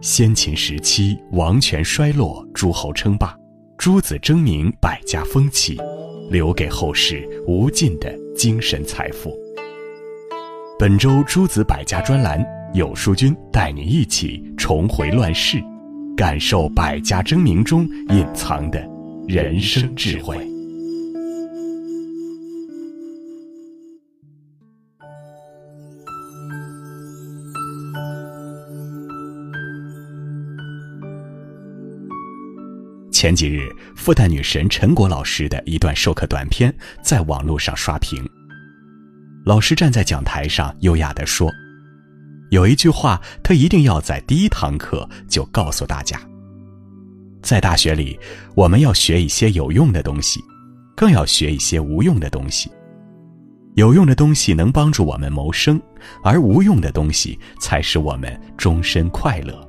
先秦时期王权衰落，诸侯称霸，诸子争鸣，百家风起，留给后世无尽的精神财富。本周诸子百家专栏，有书君带你一起重回乱世，感受百家争鸣中隐藏的人生智慧。前几日，复旦女神陈果老师的一段授课短片在网络上刷屏。老师站在讲台上，优雅地说：“有一句话，他一定要在第一堂课就告诉大家。在大学里，我们要学一些有用的东西，更要学一些无用的东西。有用的东西能帮助我们谋生，而无用的东西才使我们终身快乐。”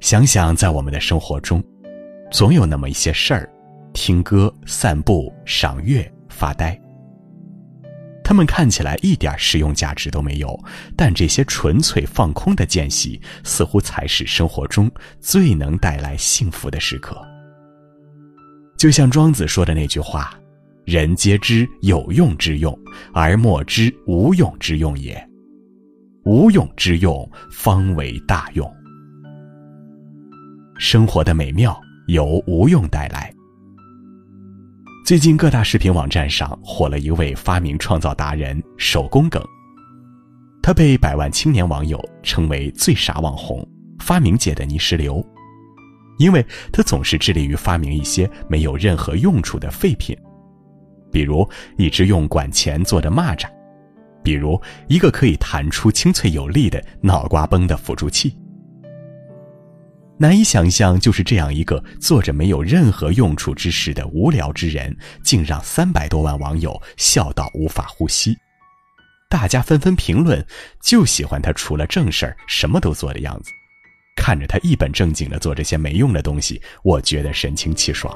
想想，在我们的生活中，总有那么一些事儿：听歌、散步、赏月、发呆。他们看起来一点实用价值都没有，但这些纯粹放空的间隙，似乎才是生活中最能带来幸福的时刻。就像庄子说的那句话：“人皆知有用之用，而莫知无用之用也。无用之用，方为大用。”生活的美妙由无用带来。最近各大视频网站上火了一位发明创造达人手工梗，他被百万青年网友称为最傻网红、发明界的泥石流，因为他总是致力于发明一些没有任何用处的废品，比如一只用管钳做的蚂蚱，比如一个可以弹出清脆有力的脑瓜崩的辅助器。难以想象，就是这样一个做着没有任何用处之事的无聊之人，竟让三百多万网友笑到无法呼吸。大家纷纷评论，就喜欢他除了正事儿什么都做的样子。看着他一本正经的做这些没用的东西，我觉得神清气爽。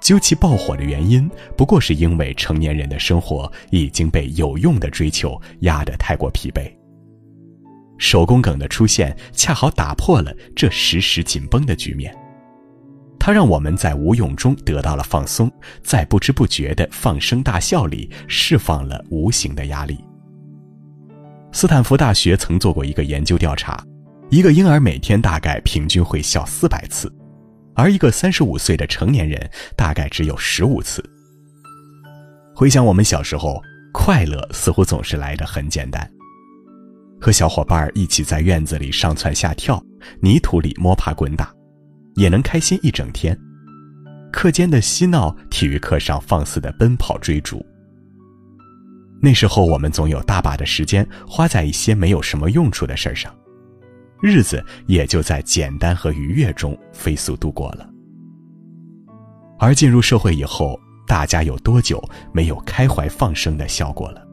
究其爆火的原因，不过是因为成年人的生活已经被有用的追求压得太过疲惫。手工梗的出现，恰好打破了这时时紧绷的局面。它让我们在无用中得到了放松，在不知不觉的放声大笑里释放了无形的压力。斯坦福大学曾做过一个研究调查，一个婴儿每天大概平均会笑四百次，而一个三十五岁的成年人大概只有十五次。回想我们小时候，快乐似乎总是来得很简单。和小伙伴一起在院子里上蹿下跳，泥土里摸爬滚打，也能开心一整天。课间的嬉闹，体育课上放肆的奔跑追逐。那时候我们总有大把的时间花在一些没有什么用处的事上，日子也就在简单和愉悦中飞速度过了。而进入社会以后，大家有多久没有开怀放声的笑过了？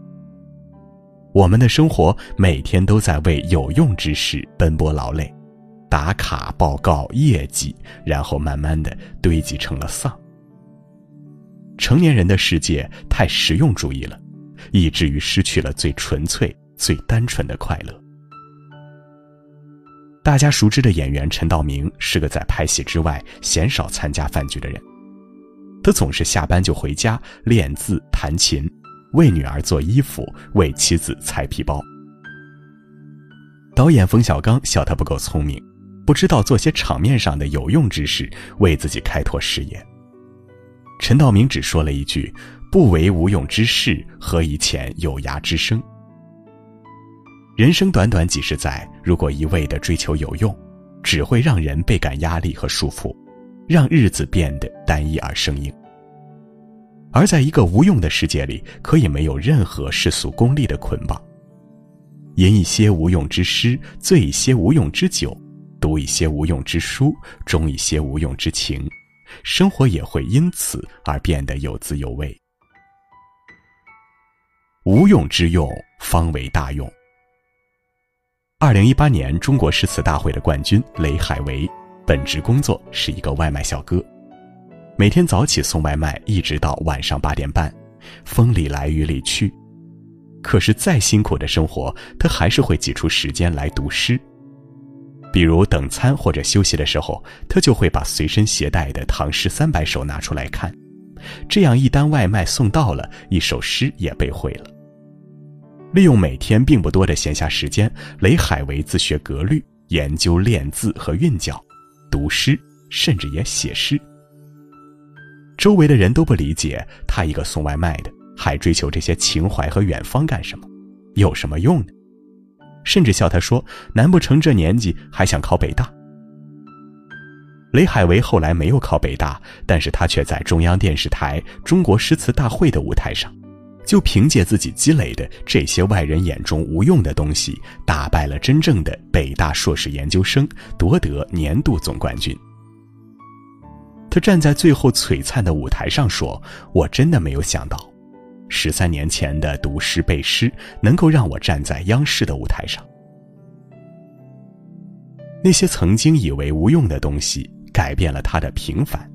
我们的生活每天都在为有用之事奔波劳累，打卡报告业绩，然后慢慢的堆积成了丧。成年人的世界太实用主义了，以至于失去了最纯粹、最单纯的快乐。大家熟知的演员陈道明是个在拍戏之外鲜少参加饭局的人，他总是下班就回家练字弹琴。为女儿做衣服，为妻子裁皮包。导演冯小刚笑他不够聪明，不知道做些场面上的有用之事，为自己开拓事业。陈道明只说了一句：“不为无用之事，何以遣有涯之生？”人生短短几十载，如果一味的追求有用，只会让人倍感压力和束缚，让日子变得单一而生硬。而在一个无用的世界里，可以没有任何世俗功利的捆绑，吟一些无用之诗，醉一些无用之酒，读一些无用之书，钟一些无用之情，生活也会因此而变得有滋有味。无用之用，方为大用。二零一八年中国诗词大会的冠军雷海为，本职工作是一个外卖小哥。每天早起送外卖，一直到晚上八点半，风里来雨里去。可是再辛苦的生活，他还是会挤出时间来读诗。比如等餐或者休息的时候，他就会把随身携带的《唐诗三百首》拿出来看，这样一单外卖送到了，一首诗也背会了。利用每天并不多的闲暇时间，雷海为自学格律，研究练字和韵脚，读诗，甚至也写诗。周围的人都不理解他一个送外卖的，还追求这些情怀和远方干什么？有什么用呢？甚至笑他说：“难不成这年纪还想考北大？”雷海为后来没有考北大，但是他却在中央电视台《中国诗词大会》的舞台上。就凭借自己积累的这些外人眼中无用的东西，打败了真正的北大硕士研究生，夺得年度总冠军。站在最后璀璨的舞台上说：“我真的没有想到，十三年前的读诗背诗，能够让我站在央视的舞台上。那些曾经以为无用的东西，改变了他的平凡，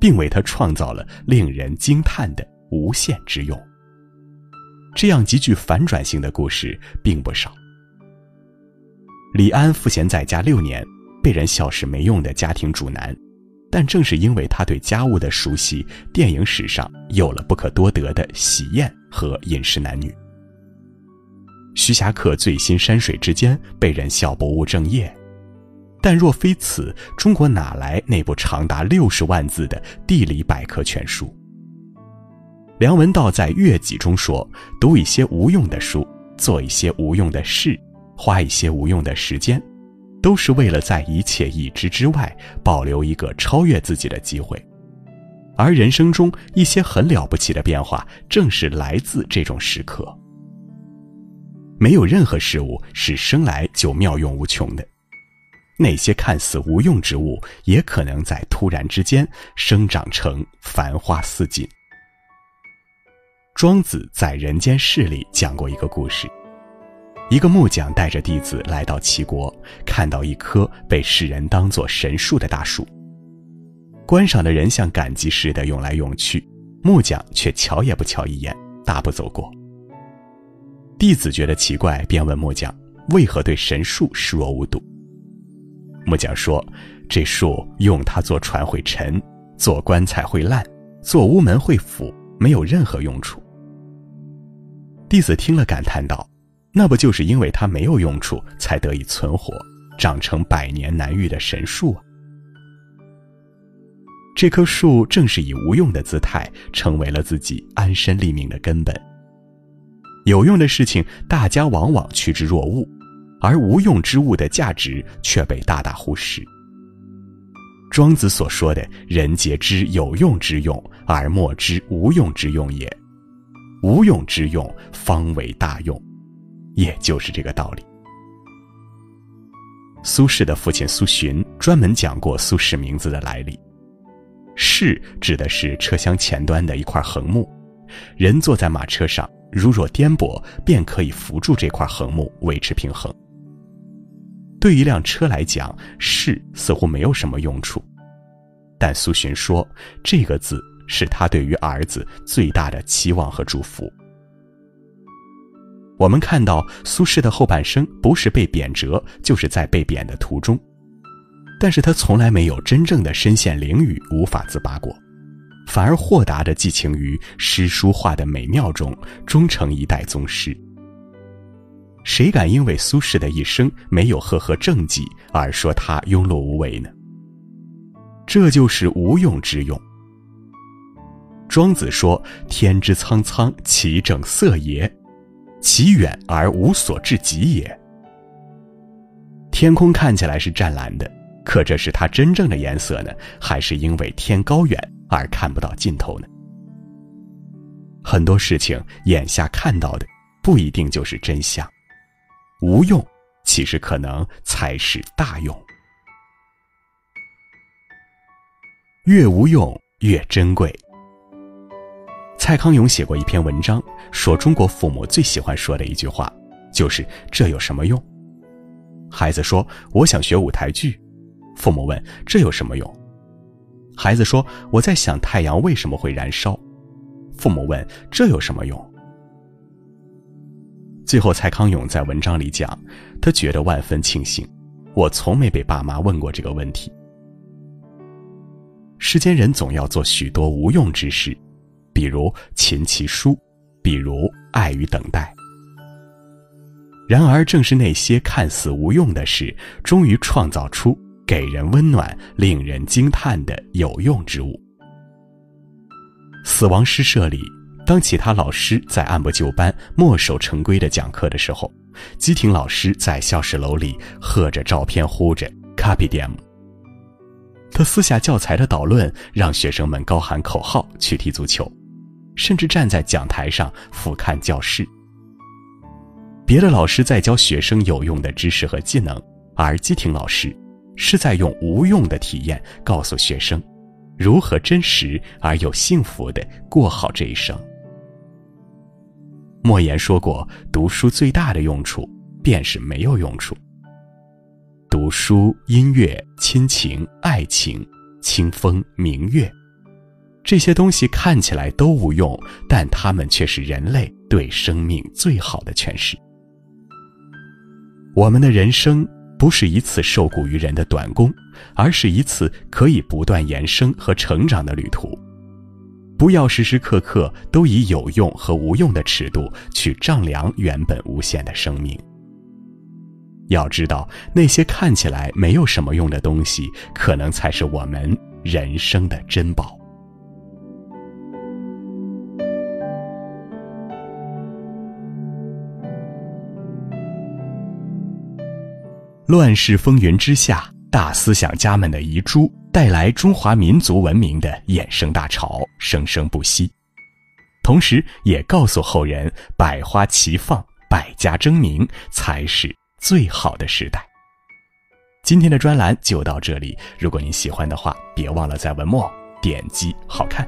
并为他创造了令人惊叹的无限之用。”这样极具反转性的故事并不少。李安赋闲在家六年，被人笑是没用的家庭主男，但正是因为他对家务的熟悉，电影史上有了不可多得的喜宴和饮食男女。徐霞客醉心山水之间，被人笑不务正业，但若非此，中国哪来那部长达六十万字的地理百科全书？梁文道在《乐集》中说：“读一些无用的书，做一些无用的事，花一些无用的时间，都是为了在一切已知之外，保留一个超越自己的机会。而人生中一些很了不起的变化，正是来自这种时刻。没有任何事物是生来就妙用无穷的，那些看似无用之物，也可能在突然之间生长成繁花似锦。”庄子在《人间世》里讲过一个故事：一个木匠带着弟子来到齐国，看到一棵被世人当作神树的大树。观赏的人像赶集似的涌来涌去，木匠却瞧也不瞧一眼，大步走过。弟子觉得奇怪，便问木匠：“为何对神树视若无睹？”木匠说：“这树用它做船会沉，做棺材会烂，做屋门会腐，没有任何用处。”弟子听了，感叹道：“那不就是因为它没有用处，才得以存活，长成百年难遇的神树啊？这棵树正是以无用的姿态，成为了自己安身立命的根本。有用的事情，大家往往趋之若鹜，而无用之物的价值却被大大忽视。庄子所说的‘人皆知有用之用，而莫知无用之用也’。”无用之用方为大用，也就是这个道理。苏轼的父亲苏洵专门讲过苏轼名字的来历，“轼”指的是车厢前端的一块横木，人坐在马车上，如若颠簸，便可以扶住这块横木维持平衡。对一辆车来讲，“轼”似乎没有什么用处，但苏洵说这个字。是他对于儿子最大的期望和祝福。我们看到苏轼的后半生，不是被贬谪，就是在被贬的途中，但是他从来没有真正的身陷囹圄，无法自拔过，反而豁达的寄情于诗书画的美妙中，终成一代宗师。谁敢因为苏轼的一生没有赫赫政绩而说他庸碌无为呢？这就是无用之用。庄子说：“天之苍苍，其正色也；其远而无所至极也。”天空看起来是湛蓝的，可这是它真正的颜色呢，还是因为天高远而看不到尽头呢？很多事情眼下看到的不一定就是真相，无用其实可能才是大用。越无用越珍贵。蔡康永写过一篇文章，说中国父母最喜欢说的一句话，就是“这有什么用？”孩子说：“我想学舞台剧。”父母问：“这有什么用？”孩子说：“我在想太阳为什么会燃烧。”父母问：“这有什么用？”最后，蔡康永在文章里讲，他觉得万分庆幸，我从没被爸妈问过这个问题。世间人总要做许多无用之事，比如琴棋书，比如爱与等待。然而，正是那些看似无用的事，终于创造出给人温暖、令人惊叹的有用之物。死亡诗社里，当其他老师在按部就班、墨守成规的讲课的时候，基廷老师在教室楼里喝着照片，呼着 “Copy d m 他撕下教材的导论，让学生们高喊口号去踢足球，甚至站在讲台上俯瞰教室。别的老师在教学生有用的知识和技能，而基廷老师是在用无用的体验告诉学生，如何真实而又幸福的过好这一生。莫言说过，读书最大的用处便是没有用处。读书、音乐、亲情、爱情、清风、明月，这些东西看起来都无用，但它们却是人类对生命最好的诠释。我们的人生不是一次受雇于人的短工，而是一次可以不断延伸和成长的旅途。不要时时刻刻都以有用和无用的尺度去丈量原本无限的生命。要知道，那些看起来没有什么用的东西，可能才是我们人生的珍宝。乱世风云之下，大思想家们的遗珠带来中华民族文明的衍生大潮，生生不息。同时，也告诉后人：百花齐放，百家争鸣，才是最好的时代。今天的专栏就到这里，如果您喜欢的话，别忘了在文末点击“好看”。